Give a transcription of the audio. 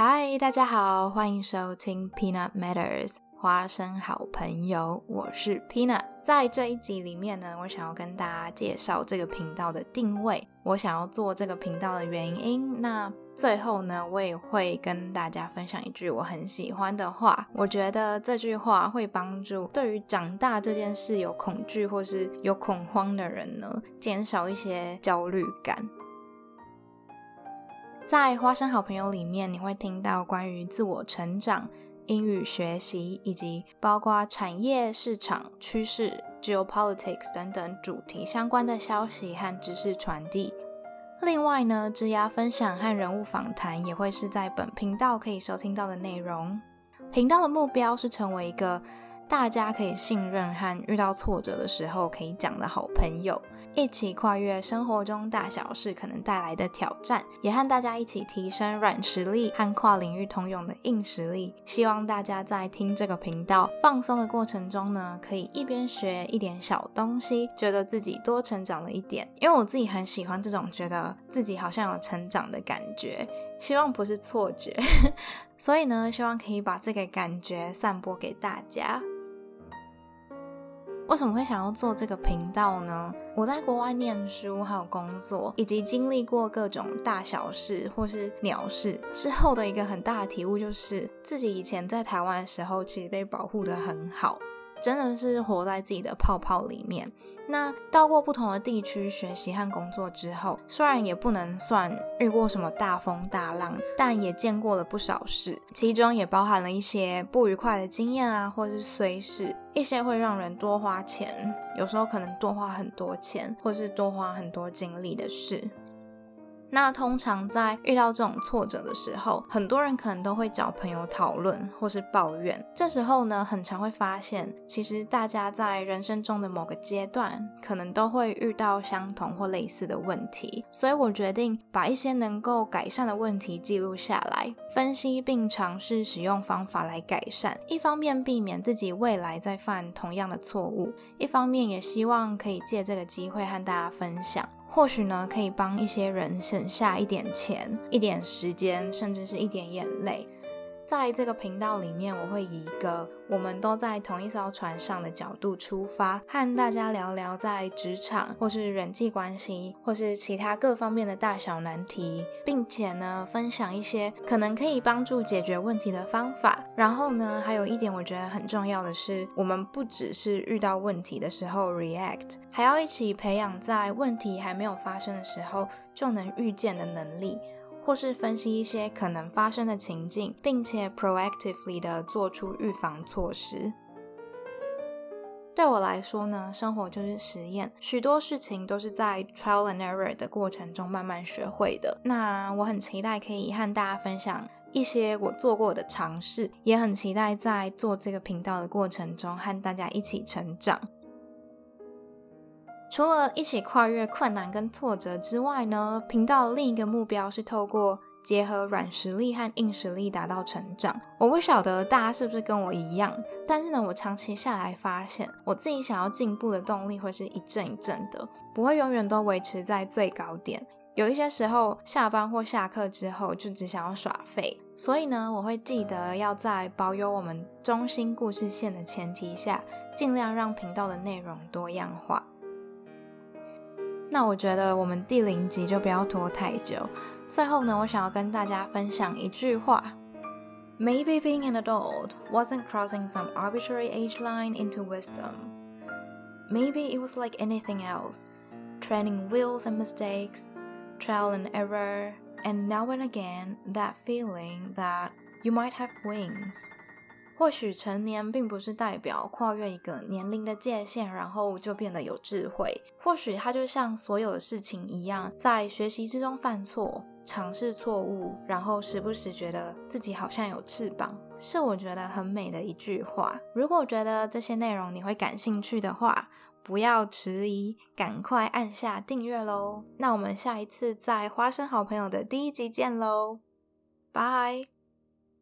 嗨，大家好，欢迎收听 Peanut Matters 花生好朋友，我是 Peanut。在这一集里面呢，我想要跟大家介绍这个频道的定位，我想要做这个频道的原因。那最后呢，我也会跟大家分享一句我很喜欢的话，我觉得这句话会帮助对于长大这件事有恐惧或是有恐慌的人呢，减少一些焦虑感。在花生好朋友里面，你会听到关于自我成长、英语学习，以及包括产业、市场趋势、geopolitics 等等主题相关的消息和知识传递。另外呢，职涯分享和人物访谈也会是在本频道可以收听到的内容。频道的目标是成为一个大家可以信任和遇到挫折的时候可以讲的好朋友。一起跨越生活中大小事可能带来的挑战，也和大家一起提升软实力和跨领域通用的硬实力。希望大家在听这个频道放松的过程中呢，可以一边学一点小东西，觉得自己多成长了一点。因为我自己很喜欢这种觉得自己好像有成长的感觉，希望不是错觉。所以呢，希望可以把这个感觉散播给大家。为什么会想要做这个频道呢？我在国外念书，还有工作，以及经历过各种大小事或是鸟事之后的一个很大的体悟，就是自己以前在台湾的时候，其实被保护的很好。真的是活在自己的泡泡里面。那到过不同的地区学习和工作之后，虽然也不能算遇过什么大风大浪，但也见过了不少事，其中也包含了一些不愉快的经验啊，或是虽事，一些会让人多花钱，有时候可能多花很多钱，或是多花很多精力的事。那通常在遇到这种挫折的时候，很多人可能都会找朋友讨论或是抱怨。这时候呢，很常会发现，其实大家在人生中的某个阶段，可能都会遇到相同或类似的问题。所以我决定把一些能够改善的问题记录下来，分析并尝试使用方法来改善。一方面避免自己未来再犯同样的错误，一方面也希望可以借这个机会和大家分享。或许呢，可以帮一些人省下一点钱、一点时间，甚至是一点眼泪。在这个频道里面，我会以一个我们都在同一艘船上的角度出发，和大家聊聊在职场或是人际关系，或是其他各方面的大小难题，并且呢，分享一些可能可以帮助解决问题的方法。然后呢，还有一点我觉得很重要的是，我们不只是遇到问题的时候 react，还要一起培养在问题还没有发生的时候就能预见的能力。或是分析一些可能发生的情境，并且 proactively 的做出预防措施。对我来说呢，生活就是实验，许多事情都是在 trial and error 的过程中慢慢学会的。那我很期待可以和大家分享一些我做过的尝试，也很期待在做这个频道的过程中和大家一起成长。除了一起跨越困难跟挫折之外呢，频道另一个目标是透过结合软实力和硬实力达到成长。我不晓得大家是不是跟我一样，但是呢，我长期下来发现，我自己想要进步的动力会是一阵一阵的，不会永远都维持在最高点。有一些时候，下班或下课之后就只想要耍废。所以呢，我会记得要在保有我们中心故事线的前提下，尽量让频道的内容多样化。那我觉得我们第零集就不要拖太久。最后呢，我想要跟大家分享一句话：Maybe being an adult wasn't crossing some arbitrary age line into wisdom. Maybe it was like anything else, training wheels and mistakes, trial and error, and now and again that feeling that you might have wings. 或许成年并不是代表跨越一个年龄的界限，然后就变得有智慧。或许它就像所有的事情一样，在学习之中犯错、尝试错误，然后时不时觉得自己好像有翅膀，是我觉得很美的一句话。如果觉得这些内容你会感兴趣的话，不要迟疑，赶快按下订阅喽！那我们下一次在花生好朋友的第一集见喽，拜。